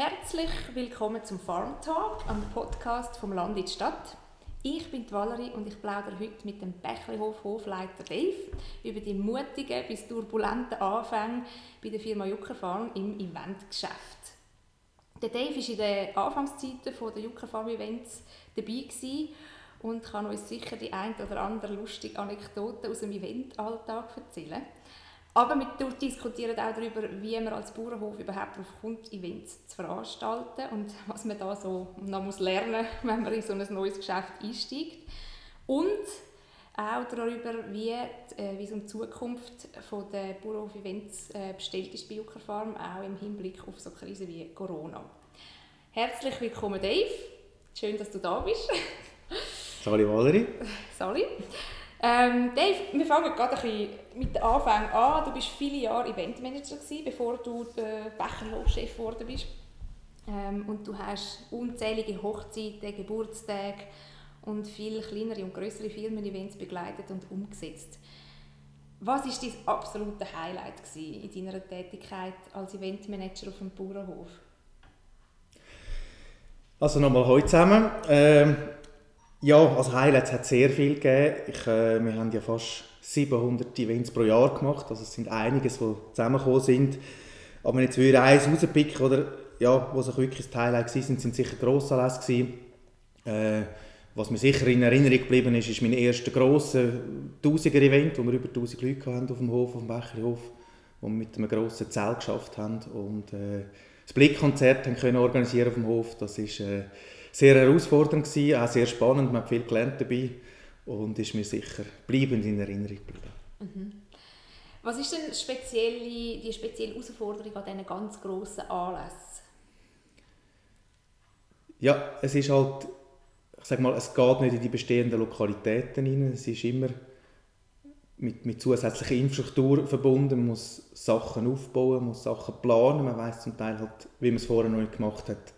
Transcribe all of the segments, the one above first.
Herzlich willkommen zum Farm Talk, am Podcast vom Land in die Stadt. Ich bin die Valerie und ich plaudere heute mit dem Bächlihof Hofleiter Dave über die mutigen bis turbulenten Anfänge bei der Firma Jucker Farm im Eventgeschäft. Der Dave war in den Anfangszeiten der Jucker Farm Events dabei und kann uns sicher die ein oder andere lustige Anekdote aus dem Eventalltag erzählen. Aber wir diskutieren auch darüber, wie man als Bauernhof überhaupt darauf kommt, Events zu veranstalten und was man da so noch muss lernen muss, wenn man in so ein neues Geschäft einsteigt. Und auch darüber, wie, äh, wie es um die Zukunft der Bauernhof-Events äh, bestellt ist bei Jucker Farm, auch im Hinblick auf so Krisen wie Corona. Herzlich willkommen, Dave. Schön, dass du da bist. Sali Valerie. Sali. Ähm, Dave, wir fangen gerade ein bisschen mit dem Anfang an. Du warst viele Jahre Eventmanager, bevor du Becherhofchef geworden bist. Ähm, und du hast unzählige Hochzeiten, Geburtstage und viele kleinere und größere Firmen-Events begleitet und umgesetzt. Was war dein absolute Highlight in deiner Tätigkeit als Eventmanager auf dem Bauernhof? Also nochmal heute zusammen. Ähm ja, als Highlights hat es sehr viel gegeben. Ich, äh, wir haben ja fast 700 Events pro Jahr gemacht, also es sind einiges, die zusammengekommen sind. Aber wenn ich jetzt eins rauspicken, oder, ja, was auch wirklich das Highlight war, sind, sind sicher Grossanlässe äh, was mir sicher in Erinnerung geblieben ist, ist mein erster grosser Tausiger-Event, wo wir über 1000 Leute hatten auf dem Hof, auf dem Becherhof, wo wir mit einem grossen Zelt geschafft haben und äh, das Blickkonzert haben können organisieren auf dem Hof. Das ist äh, sehr herausfordernd gewesen, auch sehr spannend, man hat viel gelernt dabei und ist mir sicher bleibend in Erinnerung geblieben. Mhm. Was ist denn spezielle, die spezielle Herausforderung an diesen ganz grossen Anlässen? Ja, es ist halt, ich sag mal, es geht nicht in die bestehenden Lokalitäten rein, es ist immer mit, mit zusätzlicher Infrastruktur verbunden, man muss Sachen aufbauen, man muss Sachen planen, man weiß zum Teil halt, wie man es vorher noch nicht gemacht hat,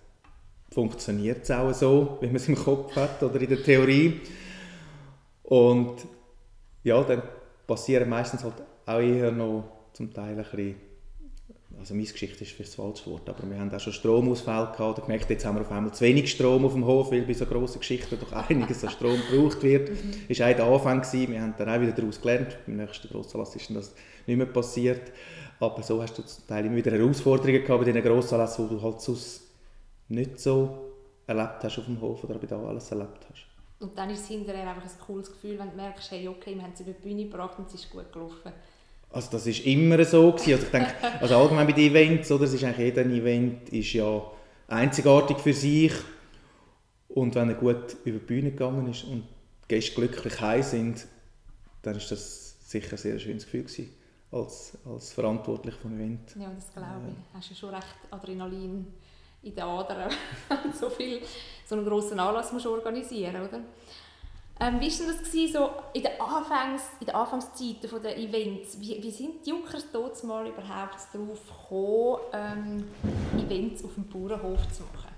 funktioniert es auch so, wie man es im Kopf hat oder in der Theorie. Und ja, dann passieren meistens halt auch eher noch zum Teil ein bisschen, also meine Geschichte ist für das falsche Wort, aber wir haben auch schon Stromausfälle gehabt und gemerkt, jetzt haben wir auf einmal zu wenig Strom auf dem Hof, weil bei so grossen Geschichten doch einiges an Strom gebraucht wird. Das mhm. war auch der Anfang, gewesen. wir haben dann auch wieder daraus gelernt, beim nächsten Grossanlass ist das nicht mehr passiert, aber so hast du zum Teil immer wieder Herausforderungen gehabt bei diesen Grossanlässen, wo du halt sonst nicht so erlebt hast auf dem Hof oder ob du da alles erlebt hast. Und dann ist es hinterher einfach ein cooles Gefühl, wenn du merkst, hey, okay, wir haben es über die Bühne gebracht und es ist gut gelaufen. Also das ist immer so gewesen. Also ich denke, also allgemein bei den Events, oder, es ist eigentlich jeder Event ist ja einzigartig für sich und wenn er gut über die Bühne gegangen ist und die Gäste glücklich heim sind, dann ist das sicher ein sehr schönes Gefühl gewesen, als, als verantwortlich vom Event. Ja, das glaube ich. Äh, Hast du schon recht Adrenalin in den Adern, so viel, so einen grossen Anlass musst organisieren, oder? Ähm, wie war das gewesen, so in den, Anfangs, Anfangszeiten der Events? Wie, wie sind die Junkers dort mal überhaupt darauf gekommen, ähm, Events auf dem Bauernhof zu machen?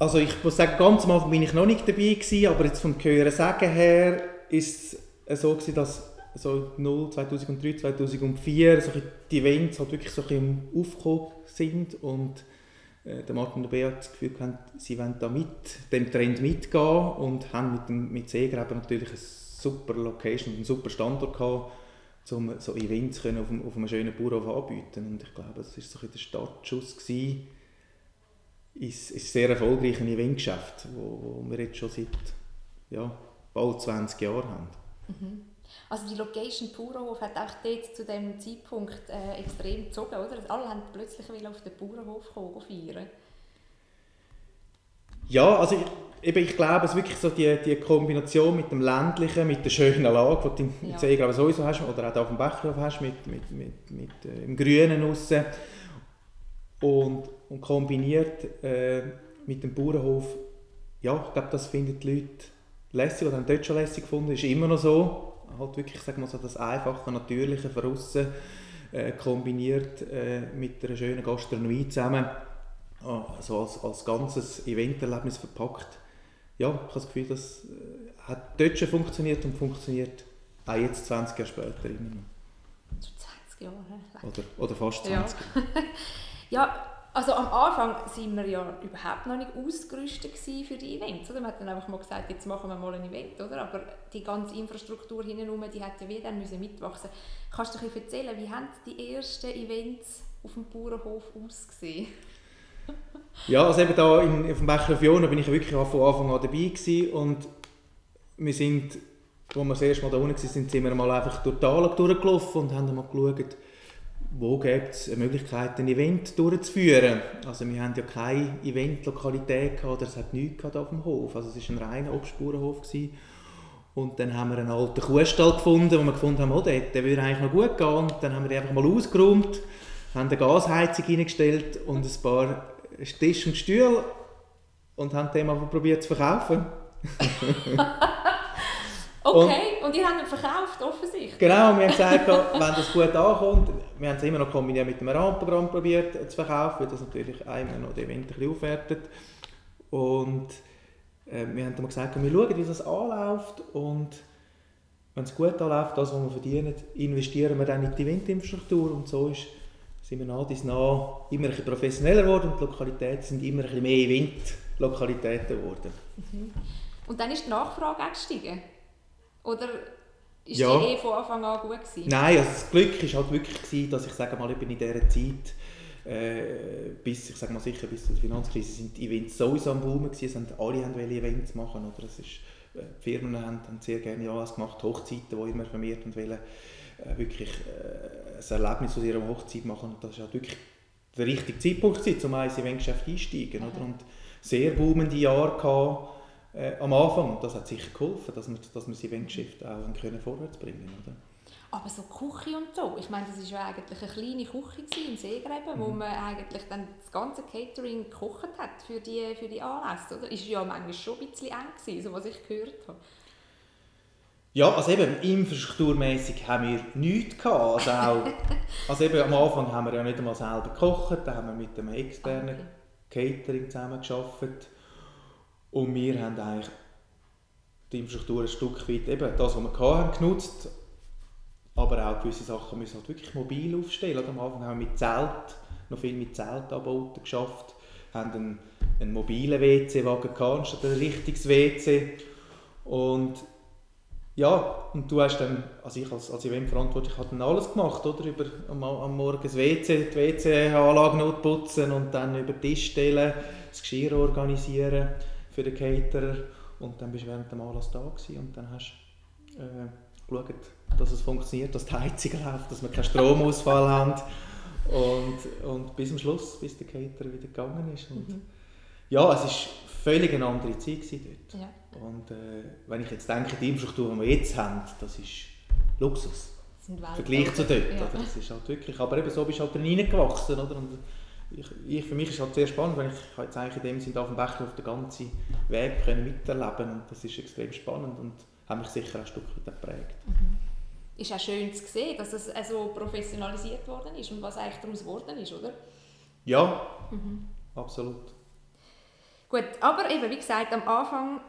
Also ich muss sagen, ganz am Anfang bin ich noch nicht dabei gewesen, aber jetzt vom Hören sagen her ist es so gewesen, dass so 0, 2003, 2004 so die Events halt wirklich so bisschen aufgekommen sind und äh, der Martin und Beat das Gefühl hatten, sie wollen da mit dem Trend mitgehen und haben mit, dem, mit Seegräber natürlich eine super Location einen super Standort gehabt, um so Events können auf, einem, auf einem schönen Bauernhof anbieten und ich glaube, das war so der Startschuss gewesen, ist, ist sehr erfolgreiches Eventgeschäft, wo wir jetzt schon seit ja, bald 20 Jahren haben. Mhm. Also die Location Bauernhof hat auch dort zu dem Zeitpunkt äh, extrem gezogen, oder? Alle haben plötzlich auf den Bauernhof kommen, feiern. Ja, also ich, eben, ich glaube, es wirklich so die, die Kombination mit dem ländlichen, mit der schönen Lage, die du in ja. glaube sowieso hast, oder auch auf dem Bächhof hast, mit, mit, mit, mit äh, im Grünen aussen und, und kombiniert äh, mit dem Bauernhof, ja, ich glaube, das finden die Leute lässig oder haben dort schon lässig gefunden, ist immer noch so halt wirklich sag mal, so das einfache, natürliche von außen äh, kombiniert äh, mit einer schönen Gastronomie zusammen, also als, als ganzes Eventerlebnis verpackt. Ja, ich habe das Gefühl, das äh, hat dort schon funktioniert und funktioniert auch jetzt 20 Jahre später immer noch. Schon 20 Jahre. Oder, oder fast 20 ja. ja, also am Anfang waren wir ja überhaupt noch nicht ausgerüstet für die Events. Oder? Man hat dann einfach mal gesagt, jetzt machen wir mal ein Event. Oder? Aber die ganze Infrastruktur hinten die hat ja wieder müssen mitwachsen Kannst du dir erzählen, wie haben die ersten Events auf dem Bauernhof ausgesehen? ja, also eben da in, auf dem Becher Fiona bin ich wirklich von Anfang an dabei gewesen und wir sind, als wir das erste Mal da unten waren, sind wir mal einfach durch die Anlage durchgelaufen und haben mal geschaut, wo gibt es eine Möglichkeit, ein Event durchzuführen. Also wir haben ja keine Eventlokalität oder es hat nichts auf dem Hof. Also es war ein reiner Obstspurenhof. Gewesen. Und dann haben wir einen alten Kuhstall gefunden, wo wir gefunden haben, oh, der, der würde eigentlich noch gut gehen. Und dann haben wir den einfach mal ausgeräumt, haben eine Gasheizung reingestellt und ein paar Tisch und Stühle und haben den mal probiert zu verkaufen. Okay, und, und ihr habt ihn verkauft, offensichtlich. Genau, wir haben gesagt, wenn das gut ankommt, wir haben es immer noch kombiniert mit einem Rahmenprogramm probiert zu verkaufen, weil das natürlich einmal noch die Event ein aufwertet. Und äh, wir haben dann gesagt, wir schauen, wie das anläuft und wenn es gut anläuft, das, was wir verdienen, investieren wir dann in die Eventinfrastruktur und so ist, sind wir nach dies nach immer ein bisschen professioneller geworden und die Lokalitäten sind immer ein bisschen mehr Event-Lokalitäten geworden. Mhm. Und dann ist die Nachfrage gestiegen? Oder ist ja. die eh von Anfang an gut gewesen? Nein, also das Glück war halt wirklich, gewesen, dass ich sage mal, in dieser Zeit, äh, bis, ich sage mal sicher, bis zur Finanzkrise, sind die Events sowieso am Boom gewesen, sind alle haben Events machen, oder es ist, äh, die Firmen haben, haben sehr gerne alles gemacht, Hochzeiten, die immer vermehrt und wollen äh, wirklich äh, ein Erlebnis aus ihrer Hochzeit machen und das ist halt wirklich der richtige Zeitpunkt gewesen, um ins Eventgeschäft einsteigen, oder? und sehr boomende Jahre gehabt, äh, am Anfang. Und das hat sicher geholfen, dass wir, dass wir das Eventgeschäft auch können vorwärts bringen oder? Aber so Küche und so, ich meine, das war ja eigentlich eine kleine Küche in Seegreben, mhm. wo man eigentlich dann das ganze Catering gekocht hat für die, für die Anlässe, oder? Ist ja manchmal schon ein bisschen eng gewesen, so was ich gehört habe. Ja, also eben infrastrukturmäßig haben wir nichts gehabt. Also, auch, also eben am Anfang haben wir ja nicht einmal selber gekocht, da haben wir mit einem externen okay. Catering zusammen gearbeitet. Und wir haben eigentlich die Infrastruktur ein Stück weit, eben das, was wir hatten, genutzt. Aber auch gewisse Sachen müssen halt wirklich mobil aufstellen. Am Anfang haben wir mit Zelt, noch viel mit Zeltanbauten geschafft, haben einen, einen mobilen WC-Wagen anstatt ein richtiges WC. Und ja, und du hast dann, also ich als, als Eventverantwortlich habe dann alles gemacht, oder? Über, am, am Morgen das WC, die WC-Anlage notputzen und dann über Tisch stellen, das Geschirr organisieren für den Caterer und dann bist du während dem Anlass da gewesen und dann hast du äh, geschaut, dass es funktioniert, dass die Heizung läuft, dass wir keinen Stromausfall haben und, und bis zum Schluss, bis der Caterer wieder gegangen ist. Und mhm. Ja, es war völlig eine andere Zeit dort. Ja. Und äh, wenn ich jetzt denke, die Infrastruktur, die wir jetzt haben, das ist Luxus. Vergleich zu dort. Ja. Oder? Das ist halt wirklich, aber eben so bist du halt reingewachsen. Oder? Und ich, ich, für mich ist es halt sehr spannend, weil ich jetzt eigentlich in dem Sinne auf dem auf den ganzen Weg können miterleben und das ist extrem spannend und hat mich sicher ein Stück weit geprägt. Mhm. Ist auch schön zu sehen, dass es so professionalisiert worden ist und was eigentlich daraus geworden ist, oder? Ja, mhm. absolut. Gut, aber eben, wie gesagt, am Anfang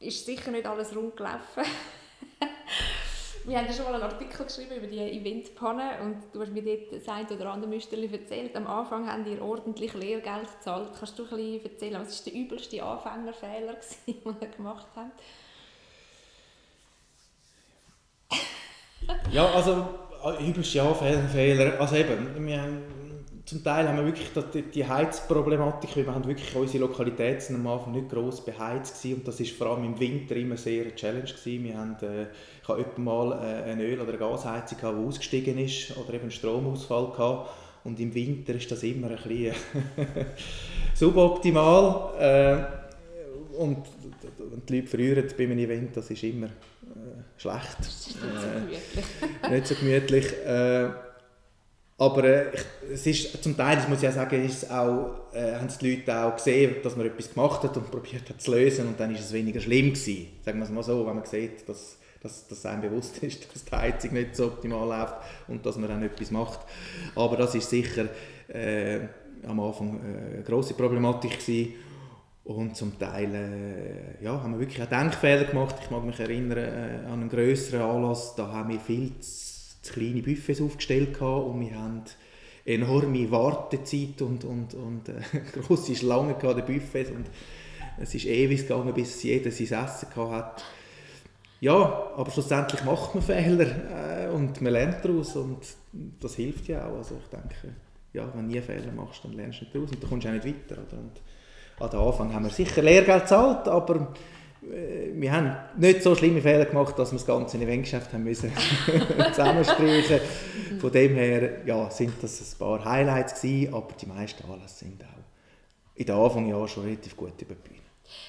ist sicher nicht alles rund gelaufen. Wir haben ja schon mal einen Artikel geschrieben über die Eventpanne und du hast mir dort das ein oder andere Müsterchen erzählt. Am Anfang haben ihr ordentlich Lehrgeld gezahlt. Kannst du ein erzählen, was war der übelste Anfängerfehler, den ihr gemacht habt? ja, also äh, übelste Anfängerfehler, also eben, wir haben zum Teil haben wir wirklich die, die Heizproblematik, wir haben wirklich unsere Lokalitäten am Anfang nicht gross beheizt gewesen, und das ist vor allem im Winter immer sehr eine Challenge gewesen. Wir haben, äh, ich hatte mal äh, eine Öl- oder eine Gasheizung, die ausgestiegen ist oder eben einen Stromausfall gehabt. und im Winter ist das immer ein bisschen suboptimal äh, und, und die Leute verlieren bei einem Event, das ist immer äh, schlecht. Das ist nicht so gemütlich. nicht so gemütlich. Aber äh, es ist, zum Teil, das muss ich auch sagen, ist auch, äh, haben die Leute auch gesehen, dass man etwas gemacht hat und probiert hat zu lösen und dann ist es weniger schlimm gewesen. Sagen wir es mal so, wenn man sieht, dass, dass, dass einem bewusst ist, dass die Heizung nicht so optimal läuft und dass man dann etwas macht. Aber das ist sicher äh, am Anfang äh, eine grosse Problematik gewesen. Und zum Teil äh, ja, haben wir wirklich auch Denkfehler gemacht. Ich mag mich erinnern äh, an einen größeren Anlass, da haben wir viel zu kleine Buffets aufgestellt und wir haben enorme Wartezeit und, und, und äh, grosse Schlangen an den Buffets und es ist ewig gegangen, bis jeder sein Essen hat. Ja, aber schlussendlich macht man Fehler äh, und man lernt daraus und das hilft ja auch. Also ich denke, ja, wenn du nie Fehler machst, dann lernst du nicht daraus und dann kommst du auch nicht weiter. Oder? Und an den Anfang haben wir sicher Lehrgeld gezahlt, aber wir haben nicht so schlimme Fehler gemacht, dass wir das ganze Eventgeschäft haben müssen zusammenstreichen. Von dem her ja, sind das ein paar Highlights gewesen, aber die meisten Anlässe sind auch in den Anfangsjahren schon relativ gut über die Bühne.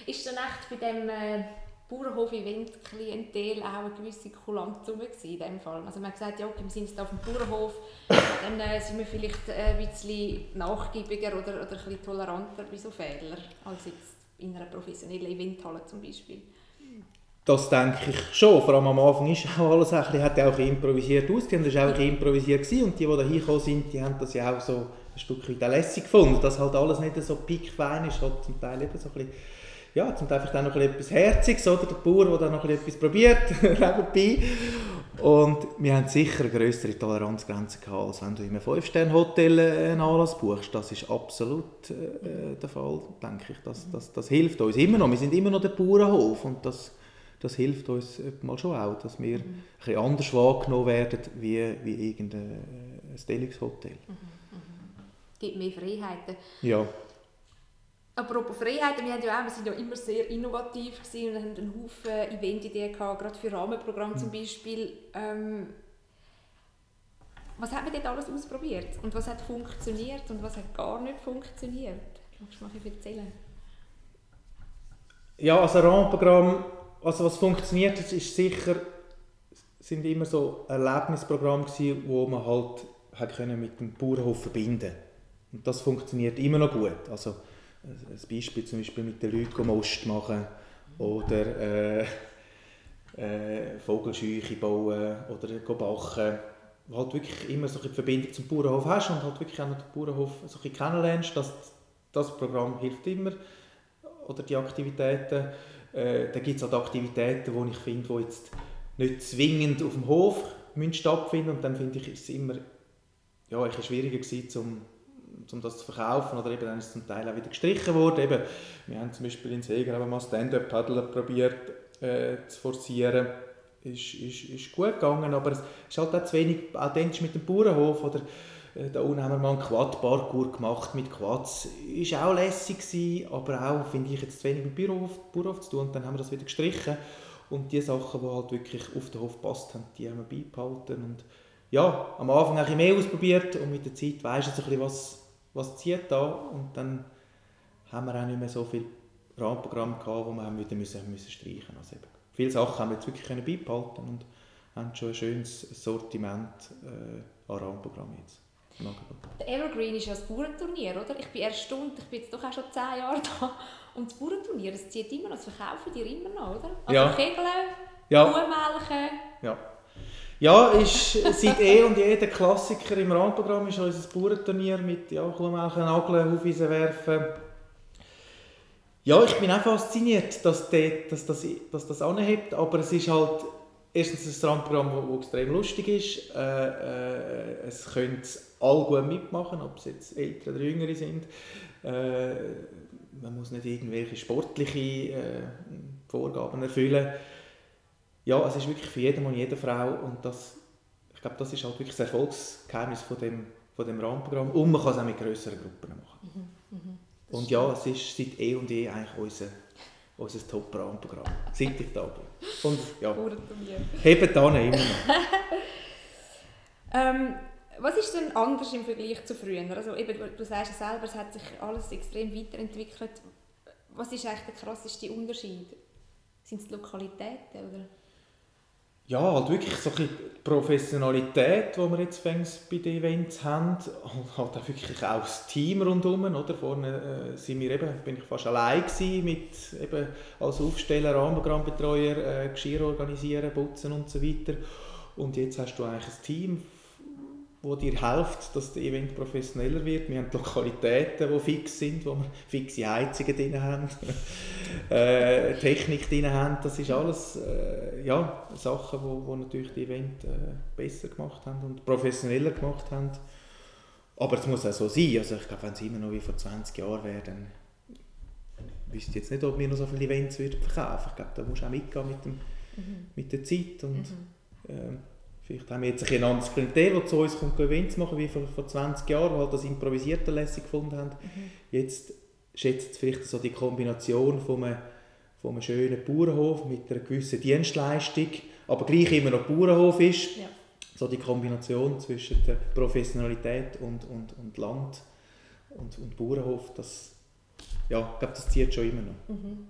Ist dann echt bei dem äh, Bauernhof-Event-Klientel auch eine gewisse Kulanz in dem Fall? Also man hat gesagt, ja, okay, wir sind jetzt auf dem Bauernhof, dann äh, sind wir vielleicht äh, ein bisschen nachgiebiger oder, oder ein bisschen toleranter bei so Fehlern als jetzt in einer professionellen Eventhalle zum Beispiel. Das denke ich schon. Vor allem am Anfang ist auch alles ein bisschen, hat auch improvisiert ausgesehen. Das war auch improvisiert gewesen. und die, die da hingekommen sind, die haben das ja auch so ein Stück weit lässig gefunden, dass halt alles nicht so pickfein ist, halt zum Teil eben so ein bisschen ja, zum Teil vielleicht auch noch etwas Herziges, oder? Der Bauer, der dann noch etwas probiert, nebenbei. Und wir haben sicher eine größere Toleranzgrenze gehabt, als wenn du in einem 5-Sterne-Hotel äh, einen Anlass buchst. Das ist absolut äh, der Fall, denke ich. Das, das, das hilft uns immer noch. Wir sind immer noch der Bauernhof und das, das hilft uns mal schon auch, dass wir mhm. ein bisschen anders wahrgenommen werden wie, wie irgendein äh, Deluxe-Hotel. Mhm. Mhm. Gibt mehr Freiheiten. Ja. Apropos Freiheiten, wir, haben ja auch, wir sind ja immer sehr innovativ und haben einen Haufen Eventideen gehabt, gerade für Rahmenprogramme zum mhm. Beispiel. Ähm, was hat man dort alles ausprobiert und was hat funktioniert und was hat gar nicht funktioniert? Kannst du mal erzählen? Ja, also Rahmenprogramm, also was funktioniert hat, ist sicher, sind immer so Erlebnisprogramme gewesen, wo man halt hat können mit dem Bauernhof verbinden und das funktioniert immer noch gut. Also ein Beispiel zum Beispiel mit den Leuten Most machen oder äh, äh, Vogelscheuche bauen oder bachen, wo halt wirklich immer so eine Verbindung zum Bauernhof hast und halt wirklich auch den Bauernhof so ein kennenlernst, das, das Programm hilft immer. Oder die Aktivitäten. Äh, dann gibt es halt Aktivitäten, die ich finde, die jetzt nicht zwingend auf dem Hof stattfinden und dann finde ich, ist es immer ja, schwieriger gewesen, um um das zu verkaufen oder eben dann ist es zum Teil auch wieder gestrichen worden. Eben, wir haben zum Beispiel in Seger mal Stand-Up-Paddler probiert äh, zu forcieren. Ist, ist, ist gut gegangen, aber es ist halt auch zu wenig authentisch mit dem Bauernhof oder äh, da unten haben wir mal einen Quad-Parkour gemacht mit Quads. Ist auch lässig gewesen, aber auch, finde ich, jetzt zu wenig mit Bauernhof, Bauernhof zu tun und dann haben wir das wieder gestrichen und die Sachen, die halt wirklich auf den Hof passt haben, die haben wir beibehalten und ja, am Anfang ein bisschen mehr ausprobiert und mit der Zeit weisst du ein bisschen, was, was zieht da und dann haben wir auch nicht mehr so viel Rahmenprogramm gehabt, wo wir haben wieder müssen, müssen streichen also eben, Viele Sachen haben wir jetzt wirklich können beibehalten und haben schon ein schönes Sortiment äh, an Rahmenprogramm jetzt. Der Evergreen ist ja das Bauernturnier, oder? Ich bin erstaunt, ich bin jetzt doch auch schon zehn Jahre da. Und das Bauernturnier, das zieht immer noch, das verkaufen die immer noch, oder? Also ja. Kegeln, ja. Kuhmelken. Ja. Ja, ist seit eh und je der Klassiker im Rahmenprogramm ist unser Bauernturnier mit ja, Kuhmelken, Nageln, Aufweisen werfen. Ja, ich bin auch fasziniert, dass, die, dass, das, dass das anhebt, aber es ist halt erstens ein Rahmenprogramm, das extrem lustig ist. Äh, äh, es können alle gut mitmachen, ob es jetzt Ältere oder Jüngere sind. Äh, man muss nicht irgendwelche sportliche äh, Vorgaben erfüllen ja, es ist wirklich für jeden Mann, jede Frau und das, ich glaube, das ist halt wirklich das Erfolgsgeheimnis von dem, von dem Rahmenprogramm und man kann es auch mit größeren Gruppen machen. Mhm, mh. Und ja, es ist seit eh und je eigentlich unser, unser Top-Rahmenprogramm, seit ich da bin. Und ja, hebt an immer noch. ähm, was ist denn anders im Vergleich zu früher? Also eben, du sagst ja selber, es hat sich alles extrem weiterentwickelt. Was ist eigentlich der krasseste Unterschied? Sind es die Lokalitäten? Oder? Ja, halt wirklich so ein Professionalität, die wir jetzt bei den Events haben, und halt auch wirklich auch das Team rundherum, oder? Vorne äh, sind wir eben, bin ich fast allein gewesen, mit eben als Aufsteller, Rahmenprogrammbetreuer, äh, Geschirr organisieren, putzen und so weiter. Und jetzt hast du eigentlich ein Team wo dir hilft, dass das Event professioneller wird. Wir haben Lokalitäten, die fix sind, wo wir fixe Heizungen drin haben, äh, Technik drin haben. Das ist alles äh, ja, Sachen, die wo, wo natürlich die Event äh, besser gemacht haben und professioneller gemacht haben. Aber es muss auch so sein. Also ich glaube, wenn es immer noch wie vor 20 Jahren wäre, dann wüsste ich jetzt nicht, ob wir noch so viele Events würden verkaufen Ich glaube, da musst du auch mitgehen mit, dem, mhm. mit der Zeit. Und, mhm. äh, vielleicht haben wir jetzt ein, anderes Klientel, das zu uns kommt, Events machen, wie vor, vor 20 Jahren, halt das improvisierte lässig gefunden haben. Mhm. Jetzt schätzt es vielleicht so die Kombination von einem, von einem schönen Bauernhof mit einer gewissen Dienstleistung, aber gleich immer noch Bauernhof ist. Ja so die Kombination zwischen der Professionalität und, und, und Land und, und Bauernhof, das, ja, ich glaube, das zieht schon immer noch. Mhm.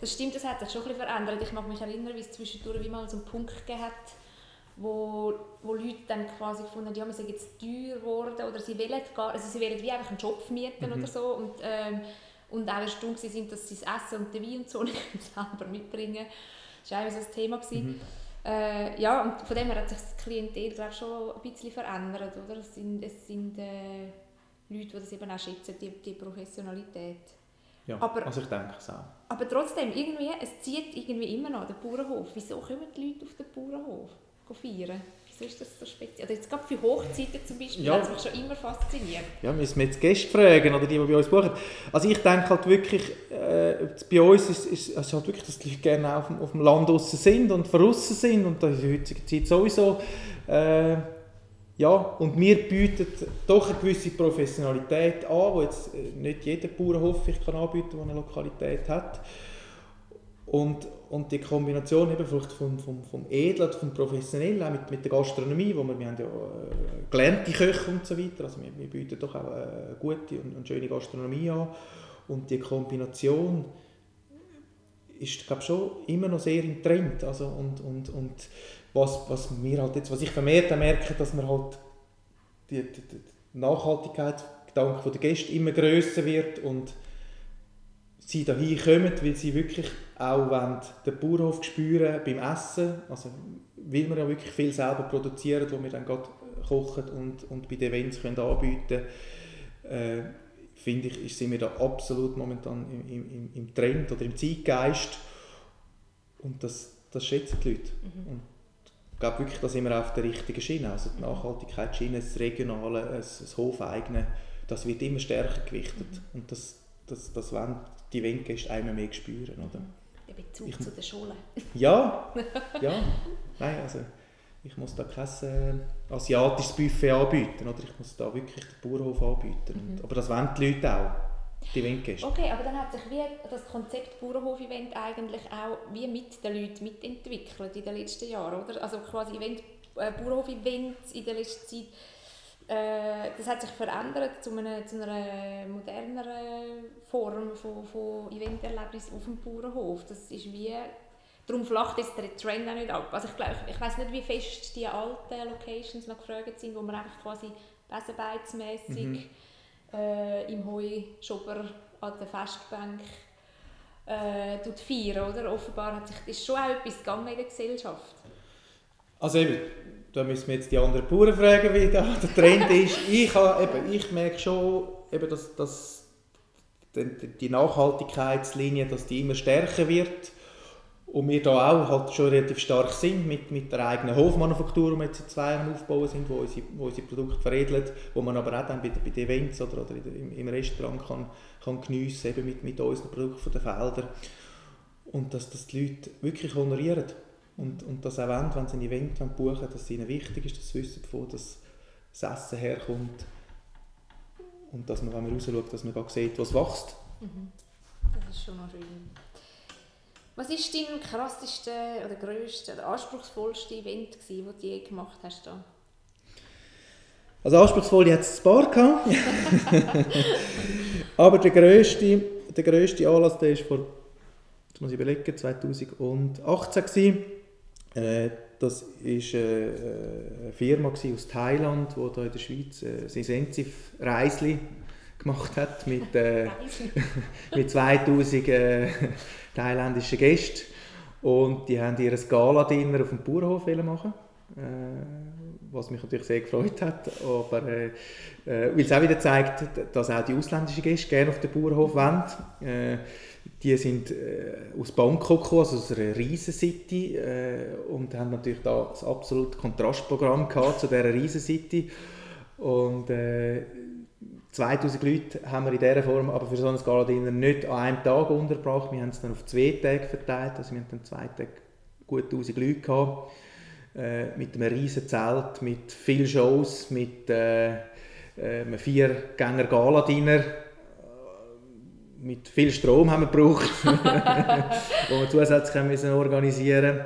Das stimmt, das hat sich schon ein bisschen verändert. Ich mag mich erinnern, wie es zwischendurch wie mal so einen Punkt gegeben hat, wo, wo Leute dann quasi gefunden haben, ja, wir sind jetzt teuer geworden oder sie wollen gar, also sie wollen wie einfach einen Job mieten mhm. oder so und, ähm, und auch erstaunt sind, dass sie das Essen und den Wein und so nicht selber mitbringen Das war auch so ein Thema. Mhm. Äh, ja, und von dem her hat sich das Klientel glaube schon ein bisschen verändert, oder? Es sind, es sind äh, Leute, die das eben auch schätzen, die, die Professionalität. Ja, aber, also ich denke es auch. Aber trotzdem, irgendwie, es zieht irgendwie immer noch den Bauernhof. Wieso kommen die Leute auf den Bauernhof feiern? Wieso ist das so speziell? Oder jetzt gerade für Hochzeiten zum Beispiel, ja. hat es mich schon immer fasziniert. Ja, müssen wir jetzt Gäste fragen, oder die, die bei uns buchen. Also ich denke halt wirklich, äh, bei uns ist, ist es halt wirklich, dass die Leute gerne auf, auf dem Land draußen sind und verrissen sind und das ist in der heutigen Zeit sowieso. Äh, ja, und wir bieten doch eine gewisse Professionalität an, die jetzt äh, nicht jeder Bauernhof kann anbieten kann, der eine Lokalität hat. Und, und die Kombination eben vom, vom, vom Edlen, vom Professionellen, auch mit, mit der Gastronomie, wo wir, wir haben ja äh, gelernte Köche und so weiter, also wir, wir bieten doch auch eine gute und, und schöne Gastronomie an. Und die Kombination ist, glaube schon immer noch sehr im Trend. Also, und, und, und was, was, wir halt jetzt, was ich vermehrt merke, dass man halt die, die, die Nachhaltigkeitsgedanke der Gäste immer größer wird und sie dahin kommen, weil sie wirklich auch wollen, den Bauernhof spüren beim Essen, also weil wir ja wirklich viel selber produzieren, wo wir dann gerade kochen und, und bei den Events können anbieten können, äh, finde ich, sind wir da absolut momentan im, im, im Trend oder im Zeitgeist und das, das schätzen die Leute. Mhm. Und ich glaube wirklich, da sind wir auf der richtigen Schiene, also die Nachhaltigkeitsschiene, das Regionale, das, das Hofeigene, das wird immer stärker gewichtet mhm. und das, das, das wollen die Eventgäste einmal mehr spüren. Oder? Der Bezug ich, zu der Schule. Ja, ja. Nein, also ich muss da kein äh, asiatisches Buffet anbieten. Oder ich muss da wirklich den Bauernhof anbieten. Mhm. aber das wollen die Leute auch. Die Eventgäste. Okay, aber dann hat sich wie das Konzept Bauernhof-Event eigentlich auch wie mit den Leuten mitentwickelt in den letzten Jahren, oder? Also quasi Event, äh, Bauernhof-Events in der letzten Zeit äh, das hat sich verändert zu einer, zu einer moderneren Form von, von Eventerlebnis auf dem Bauernhof. Das ist wie, darum flacht jetzt der Trend auch nicht ab. Also ich, glaube, ich weiß nicht, wie fest die alten Locations noch gefragt sind, wo man einfach quasi besenbeizmässig mhm. äh, im Heuschober an der Festbank äh, feiern, oder? Offenbar hat sich, ist schon auch etwas gegangen in der Gesellschaft. Also eben, da müssen wir jetzt die anderen Bauern fragen, wie da der Trend ist. Ich, habe, eben, ich merke schon, eben, dass, dass die Nachhaltigkeitslinie dass die immer stärker wird. Und wir da auch halt schon relativ stark sind mit, mit der eigenen Hofmanufaktur, die wir jetzt seit zwei Jahren aufbauen sind, wo unsere, wo unsere Produkte veredelt, wo man aber auch dann bei, bei den Events oder, oder im, im Restaurant kann, kann geniessen, eben mit, mit unseren Produkten von den Feldern. Und dass das die Leute wirklich honorieren und, und das auch wollen, wenn sie ein Event buchen wollen, dass es ihnen wichtig ist, dass sie wissen, wo das, Essen herkommt und dass man, wenn man rausschaut, dass man sieht, was wächst. Mhm. Das ist schon noch schön. Was war dein krasseste oder grösste oder anspruchsvollste Event, das du je gemacht hast? Da? Also anspruchsvoll hat es ein paar gehabt. Aber der grösste, der grösste Anlass, der ist vor, jetzt muss ich überlegen, 2018 gewesen. Äh, das war äh, eine Firma aus Thailand, die hier in der Schweiz äh, ein Sensiv-Reisli gemacht hat mit, äh, mit 2000 äh, thailändischen Gästen. Und die haben ihr Gala-Dinner auf dem Bauernhof machen. was mich natürlich sehr gefreut hat, aber äh, weil es auch wieder zeigt, dass auch die ausländischen Gäste gerne auf den Bauernhof wollen. Äh, die sind äh, aus Bangkok gekommen, also aus einer riesen City äh, und haben natürlich da das absolute Kontrastprogramm gehabt zu dieser riesen City und 2000 Leute haben wir in dieser Form aber für so einen Galadiner nicht an einem Tag untergebracht. Wir haben es dann auf zwei Tage verteilt. Also wir haben dann zwei Tage gut 1000 Leute gehabt. Äh, mit einem riesen Zelt, mit vielen Shows, mit äh, äh einem viergänger Galadiner. Äh, mit viel Strom haben wir gebraucht, wo wir zusätzlich müssen organisieren.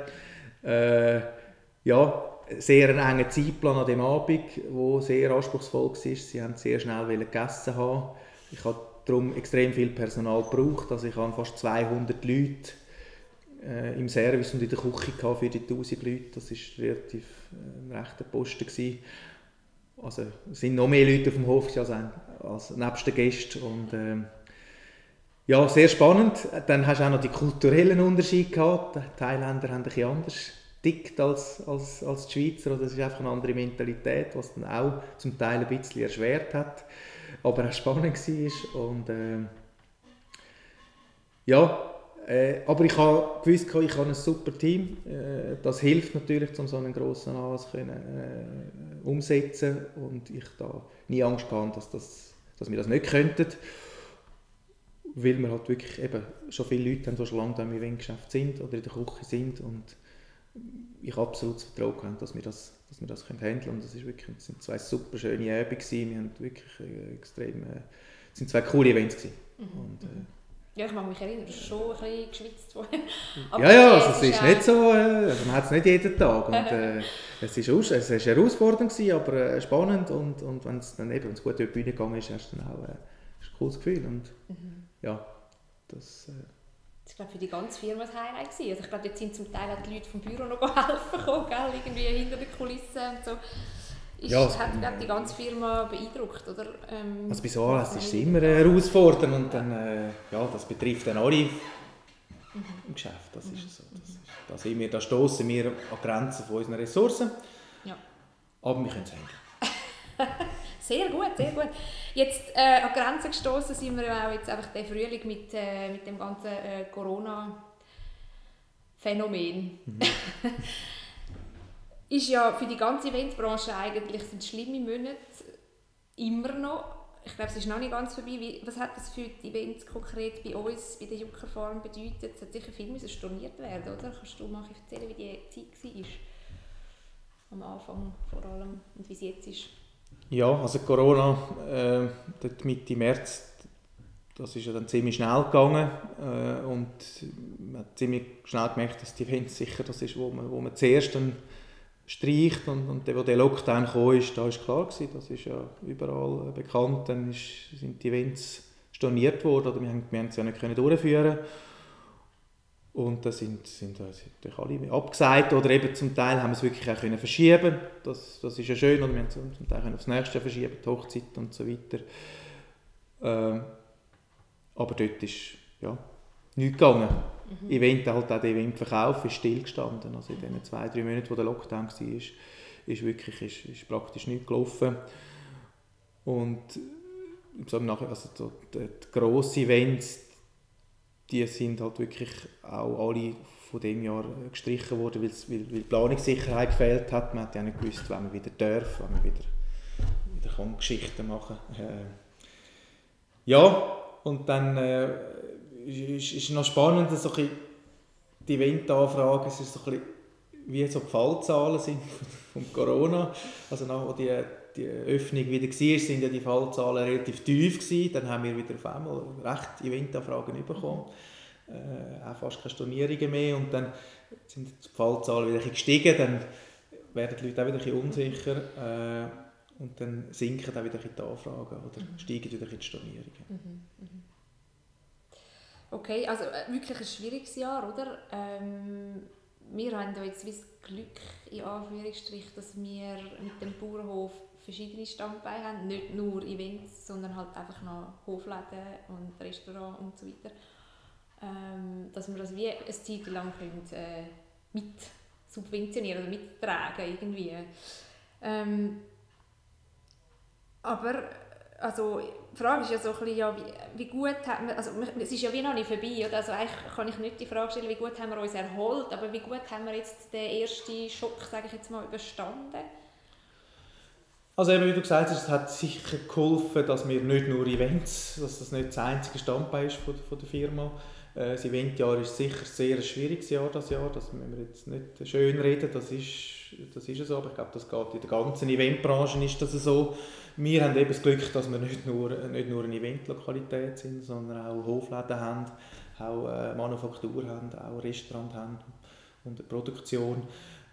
Äh, ja, sehr einen engen Zeitplan an dem Abend, der sehr anspruchsvoll war. Sie haben sehr schnell gegessen haben. Ich habe darum extrem viel Personal gebraucht. Also ich habe fast 200 Leute äh, im Service und in der Küche für die 1000 Leute. Das war relativ äh, ein rechter Posten. Gewesen. Also es sind noch mehr Leute auf dem Hof als, als nebst den Gästen. Und, äh, ja, sehr spannend. Dann hast du auch noch die kulturellen Unterschiede gehabt. Die Thailänder haben ein bisschen anders tickt als, als, als die Schweizer. Es ist einfach eine andere Mentalität, was dann auch zum Teil ein bisschen erschwert hat. Aber auch spannend war. Und, äh, ja, äh, aber ich habe gewusst, ich habe ein super Team. Äh, das hilft natürlich, um so einen grossen Anlass können, äh, umsetzen und ich da nie Angst hatte, dass, das, dass wir das nicht könnten. Weil wir halt wirklich eben schon viele Leute haben, die schon lange im Eventgeschäft sind oder in der Küche sind und ich absolut Vertrauen habe, dass wir das, dass wir das können handeln können. Und das ist wirklich, das sind zwei super schöne Abende gewesen. Wir haben wirklich äh, extrem, äh, es sind zwei coole Events gewesen. Mhm. Und, äh, ja, ich mag mich erinnern, du hast schon ein bisschen geschwitzt ja, ja, also es ist, nicht so, äh, also man hat es nicht jeden Tag. Und, äh, es war aus, es ist herausfordernd, gewesen, aber äh, spannend und, und wenn es dann eben wenn's gut durch die Bühne gegangen ist, hast du dann auch ein cooles Gefühl. Und, mhm. Ja, das, äh, das war für die ganze Firma ein Highlight. Gewesen. Also ich glaube, dort sind zum Teil auch die Leute vom Büro noch helfen gekommen, gell? irgendwie hinter den Kulissen und so. Ist, ja, hat glaub, die ganze Firma beeindruckt, oder? Ähm, also bei so Anlässen ist es immer eine Herausforderung und dann, äh, ja, das betrifft dann alle mhm. im Geschäft, das mhm. ist so. Das ist, da, sind wir, da stoßen wir an Grenzen von unseren Ressourcen, ja. aber wir können es handeln. Sehr gut, sehr gut. Jetzt äh, an Grenzen gestoßen sind wir auch jetzt einfach den Frühling mit, äh, mit dem ganzen äh, Corona-Phänomen. Mhm. ist ja für die ganze Eventbranche eigentlich sind schlimme Monate immer noch. Ich glaube, es ist noch nicht ganz vorbei. Wie, was hat das für die Events konkret bei uns, bei der Jucker Farm bedeutet? Es hat sicher viel müssen storniert werden, oder? Kannst du mal erzählen, wie die Zeit war? Am Anfang vor allem und wie es jetzt ist? Ja, also Corona, äh, Mitte März, das ist ja dann ziemlich schnell gegangen äh, und man hat ziemlich schnell gemerkt, dass die Events sicher das ist, wo man, wo man zuerst dann streicht und, und der, wo der Lockdown kam, ist, da ist klar gewesen, das ist ja überall bekannt, dann ist, sind die Events storniert worden oder wir haben, wir haben es ja nicht können durchführen und da sind, sind natürlich alle abgesagt oder eben zum Teil haben wir es wirklich auch können verschieben das, das ist ja schön, oder wir haben zum Teil können aufs nächste Jahr verschieben, die Hochzeit und so weiter. Ähm, aber dort ist ja, nichts gegangen. Mhm. Event, halt auch der Eventverkauf ist stillgestanden. Also in den zwei, drei Monaten, wo der Lockdown war, ist, ist wirklich ist, ist praktisch nichts gelaufen. Und also die, die grossen Events, die sind halt wirklich auch alle von dem Jahr gestrichen worden, weil, weil Planungssicherheit gefehlt hat. Man hat ja nicht gewusst, wann man wieder darf, wann man wieder, wieder kann Geschichten machen äh, Ja, und dann äh, ist, ist noch spannend, so ein die Eventanfrage, es ist so ein wie so die Fallzahlen sind von Corona. Also nach die, die Öffnung wieder war, sind ja die Fallzahlen relativ tief gewesen. Dann haben wir wieder auf einmal recht Eventanfragen bekommen. Äh, auch fast keine Stornierungen mehr. Und dann sind die Fallzahlen wieder gestiegen. Dann werden die Leute auch wieder ein unsicher. Äh, und dann sinken auch wieder die Anfragen oder mhm. steigen wieder die Stornierungen. Mhm. Mhm. Okay, also äh, wirklich ein schwieriges Jahr, oder? Ähm, wir haben da jetzt das Glück, in Anführungsstrichen, dass wir mit dem Bauernhof verschiedene Standbeine haben. Nicht nur Events, sondern halt einfach noch Hofläden und Restaurants und so weiter. Ähm, dass wir das wie eine Zeit lang können, äh, mit subventionieren oder mittragen irgendwie. Ähm, aber also, die Frage ist ja so ein bisschen, ja, wie, wie gut hat man, also es ist ja wie noch nicht vorbei, oder? also eigentlich kann ich nicht die Frage stellen, wie gut haben wir uns erholt, aber wie gut haben wir jetzt den ersten Schock, sage ich jetzt mal, überstanden? Also eben, wie du gesagt hast, es hat sicher geholfen, dass wir nicht nur Events, dass das nicht das einzige Standbein ist von, von der Firma. Äh, das Eventjahr ist sicher sehr ein schwieriges Jahr, das Jahr, das müssen wir jetzt nicht schön reden, das ist, das ist so, aber ich glaube, das geht in der ganzen Eventbranche ist das so. Wir haben eben das Glück, dass wir nicht nur, nicht nur eine Eventlokalität sind, sondern auch Hofläden haben, auch äh, Manufaktur haben, auch Restaurant haben und eine Produktion.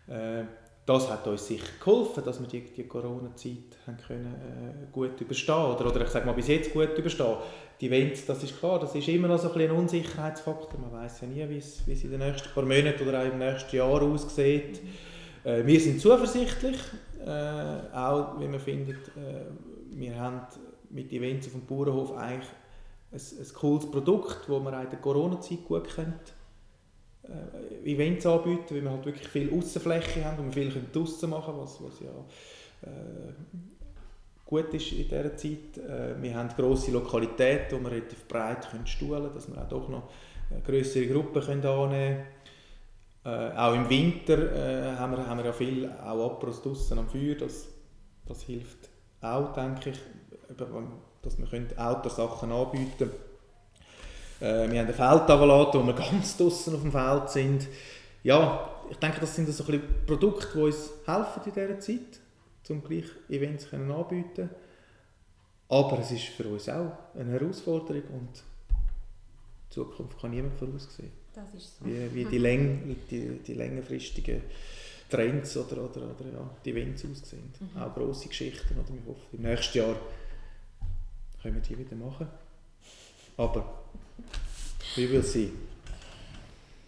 Äh, das hat uns sicher geholfen, dass wir die, die Corona-Zeit äh, gut überstehen oder, oder ich sage mal bis jetzt gut überstehen. Die Events, das ist klar, das ist immer noch so ein, ein Unsicherheitsfaktor. Man weiß ja nie, wie es in den nächsten paar Monaten oder auch im nächsten Jahr aussieht. Äh, wir sind zuversichtlich, äh, auch wie man findet, äh, wir haben mit Events auf dem Bauernhof eigentlich ein, ein cooles Produkt, das man in der Corona-Zeit gut kennt äh, Events anbieten, weil wir halt wirklich viel Außenfläche haben und wir viel draußen machen können, was, was ja äh, gut ist in dieser Zeit. Äh, wir haben grosse Lokalitäten, wo wir relativ breit können stuhlen können, dass wir auch doch noch äh, größere Gruppen können annehmen können. Äh, auch im Winter äh, haben, wir, haben wir ja viel auch Apros draußen am Feuer, das, das hilft auch, denke ich, dass wir Autosachen anbieten können äh, wir haben einen Feldtavolator, wo wir ganz draußen auf dem Feld sind. Ja, ich denke, das sind so ein Produkte, die uns helfen in dieser Zeit, um gleich Events können anbieten Aber es ist für uns auch eine Herausforderung und die Zukunft kann niemand voraussehen. Das ist so. Wie, wie die, Läng, die, die längerfristigen Trends oder, oder, oder ja, die Events aussehen. Mhm. Auch grosse Geschichten. Oder wir hoffen, im nächsten Jahr können wir die wieder machen. Aber wie will sie?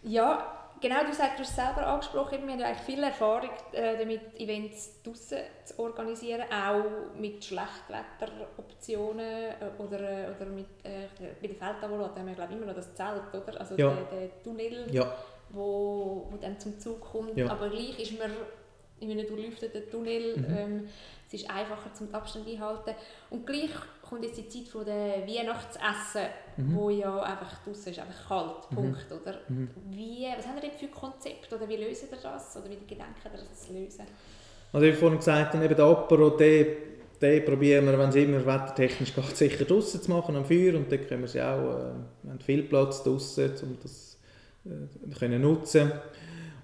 Ja, genau, du sagst, du hast es selber angesprochen, wir haben eigentlich viel Erfahrung äh, damit, Events draußen zu organisieren, auch mit Schlechtwetteroptionen äh, oder, äh, oder mit, äh, bei der Feldtavolat haben wir glaube immer noch das Zelt, oder? also ja. der, der Tunnel, ja. wo, wo dann zum Zug kommt, ja. aber gleich ist man in einem durchlüfteten Tunnel, mhm. ähm, es ist einfacher zum Abstand einhalten und gleich kommt jetzt die Zeit von der Weihnachtsessen, mhm. wo ja einfach draußen ist, einfach kalt, mhm. Punkt, mhm. oder? Mhm. Wie, was haben ihr denn für Konzept oder wie lösen ihr das oder wie gedenken ihr das lösen? Also ich habe vorhin gesagt, eben der Apero, den, den probieren wir, wenn es immer wettertechnisch geht, sicher draußen zu machen am Feuer und dann können wir sie auch, äh, wir haben viel Platz draußen, um das äh, können nutzen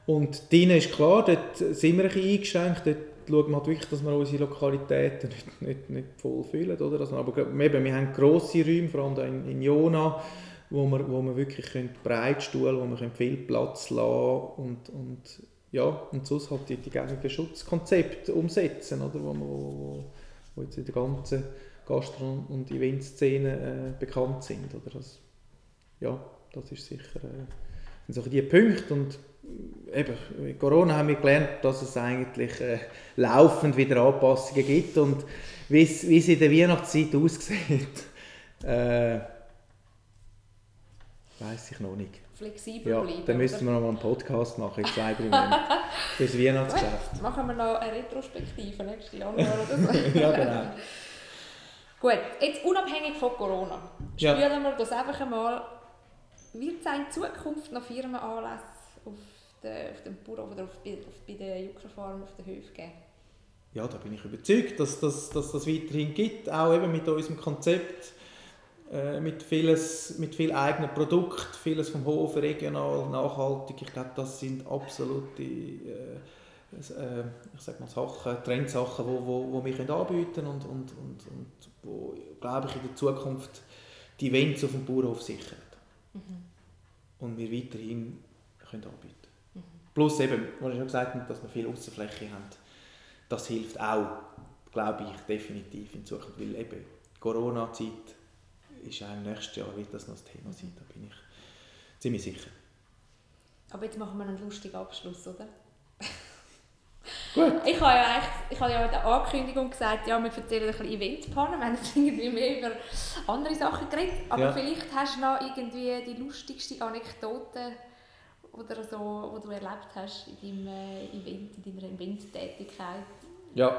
und drinnen ist klar, dort sind wir ein bisschen eingeschränkt, dort schauen wir halt wirklich, dass wir unsere Lokalitäten nicht, nicht, nicht voll füllen. Oder? Also, aber eben, wir haben grosse Räume, vor allem in, in Jona, wo wir, wo wir wirklich können breitstuhlen wo wir viel Platz lassen und, und ja, und sonst halt die, die gängigen Schutzkonzepte umsetzen, oder? Wo, wo, wo jetzt in der ganzen Gastro- und Eventszene äh, bekannt sind. Oder? Das, ja, das ist sicher äh, sind so die Punkte und eben, mit Corona haben wir gelernt, dass es eigentlich äh, laufend wieder Anpassungen gibt und wie es in der Weihnachtszeit aussieht, äh, weiß ich noch nicht. Flexibel ja, bleiben. Dann müssten wir noch mal einen Podcast machen in zwei, drei Monaten für das Weihnachtsgeschäft. machen wir noch eine Retrospektive nächstes Januar oder so. ja, genau. Gut, jetzt unabhängig von Corona, spielen ja. wir das einfach einmal. Wird es in Zukunft noch Firmenanlässe auf den, auf dem Bauernhof oder auf, auf, bei der Juckerfarm auf den Höfen geben? Ja, da bin ich überzeugt, dass das dass das weiterhin gibt, auch eben mit unserem Konzept, äh, mit, vieles, mit viel eigenen Produkten, vieles vom Hof, regional, nachhaltig. Ich glaube, das sind absolute äh, äh, ich sag mal Sachen, Trendsachen, die wo, wo, wo wir anbieten können und, und, und, und wo, glaube ich, in der Zukunft die Events auf dem Bauernhof sichern. Mhm. Und wir weiterhin können anbieten Plus eben, was ich schon gesagt habe, dass wir viel Außenfläche haben. Das hilft auch, glaube ich, definitiv in Zukunft. Weil eben Corona-Zeit ist auch im nächsten Jahr wird das noch das Thema sein, da bin ich ziemlich sicher. Aber jetzt machen wir einen lustigen Abschluss, oder? Gut. Ich habe ja, eigentlich, ich habe ja in der Ankündigung gesagt, ja, wir erzählen ein bisschen Eventpannen, wir haben jetzt irgendwie mehr über andere Sachen geredet, aber ja. vielleicht hast du noch irgendwie die lustigste Anekdote oder so, wo du erlebt hast in deinem äh, Event, in deiner Eventtätigkeit? Ja,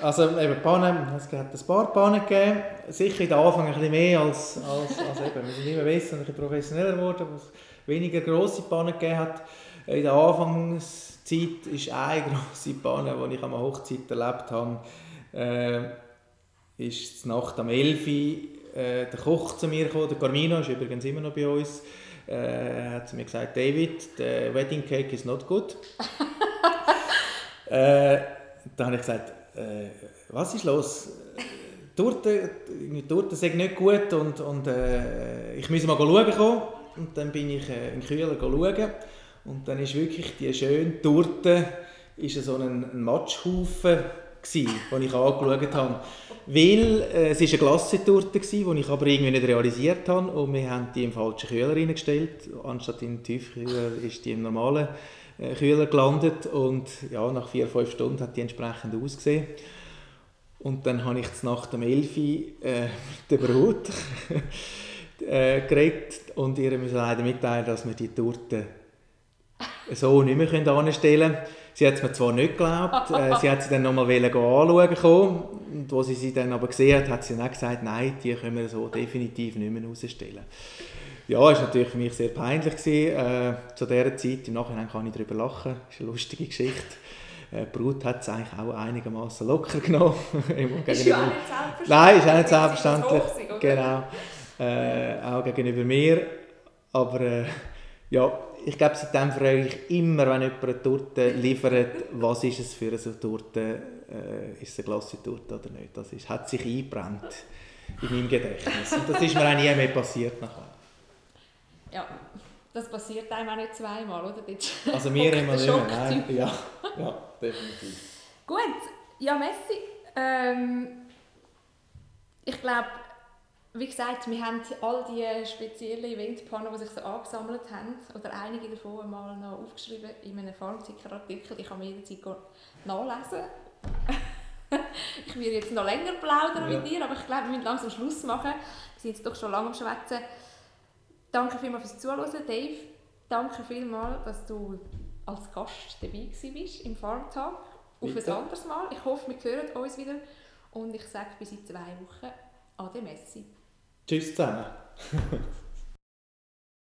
also eben Pannen, es hat ein paar Pannen gegeben, sicher in den Anfang ein bisschen mehr als, als, als eben, wir sind immer besser und ein bisschen professioneller geworden, wo es weniger grosse Pannen gegeben hat. In der Anfangszeit ist eine grosse Panne, die ich an einer Hochzeit erlebt habe, äh, ist Nacht am 11 Uhr äh, der Koch zu mir gekommen, der Carmino, ist übrigens immer noch bei uns, äh, hat zu mir gesagt, David, the wedding cake is not good. äh, dann habe ich gesagt, äh, was ist los? Die Torte, die Torte sind nicht gut und, und äh, ich muss mal schauen kommen. Und dann bin ich äh, in den Kühler schauen und dann ist wirklich die schöne Torte ist so ein, ein Matschhaufen gsi, den ich angeschaut habe. Weil äh, es eine Glassetorte war, die ich aber irgendwie nicht realisiert habe und wir haben die im falschen Kühler reingestellt. Anstatt in den Tiefkühler ist die im normalen äh, Kühler gelandet und ja, nach vier, fünf Stunden hat die entsprechend ausgesehen. Und dann habe ich nach dem Elfi äh, mit der Brut äh, geredet und ihr müssen leider mitteilen, dass wir die Torte so nicht mehr anstellen können. Sie hat es mir zwar nicht geglaubt, äh, sie hat sie dann nochmal anschauen kommen, und als sie sie dann aber gesehen hat, hat sie dann auch gesagt, nein, die können wir so definitiv nicht mehr rausstellen. Ja, war natürlich für mich sehr peinlich. Gewesen, äh, zu dieser Zeit. Im Nachhinein kann ich darüber lachen. Ist eine lustige Geschichte. Äh, die Brut hat es eigentlich auch einigermaßen locker genommen. ist ja auch nicht selbstverständlich. Nein, ist auch nicht selbstverständlich. Genau. Äh, auch gegenüber mir. Aber äh, ja, ich glaube, seitdem frage ich immer, wenn jemand eine Torte liefert, was ist es für eine Torte, äh, ist es eine Glassetorte oder nicht. Das ist, hat sich eingebrannt in meinem Gedächtnis. Und das ist mir auch nie mehr passiert nachher ja, das passiert einem auch nicht zweimal, oder? also mir immer nicht mehr, nein. Ja, ja, definitiv. Gut, ja, Messi. Ähm, ich glaube, wie gesagt, wir haben all die speziellen Eventpannen, die sich so angesammelt haben, oder einige davon einmal noch aufgeschrieben in einem Farmticker-Artikel. Ich kann mir jederzeit nachlesen. ich würde jetzt noch länger plaudern ja. mit dir, aber ich glaube, wir müssen langsam Schluss machen. Wir sind jetzt doch schon lange am Schwätzen. Danke vielmals fürs Zuhören, Dave. Danke vielmals, dass du als Gast dabei warst im Farmtag. Auf ein anderes Mal. Ich hoffe, wir hören uns wieder. Und ich sage bis in zwei Wochen Ade Messi. Tschüss zusammen.